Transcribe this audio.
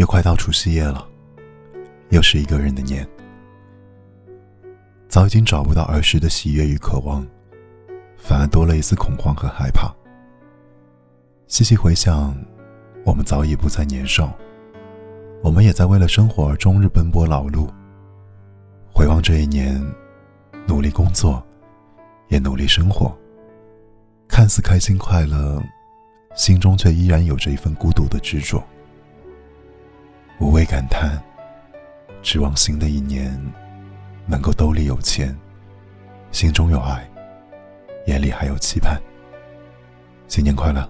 又快到除夕夜了，又是一个人的年，早已经找不到儿时的喜悦与渴望，反而多了一丝恐慌和害怕。细细回想，我们早已不再年少，我们也在为了生活而终日奔波劳碌。回望这一年，努力工作，也努力生活，看似开心快乐，心中却依然有着一份孤独的执着。无谓感叹，指望新的一年能够兜里有钱，心中有爱，眼里还有期盼。新年快乐！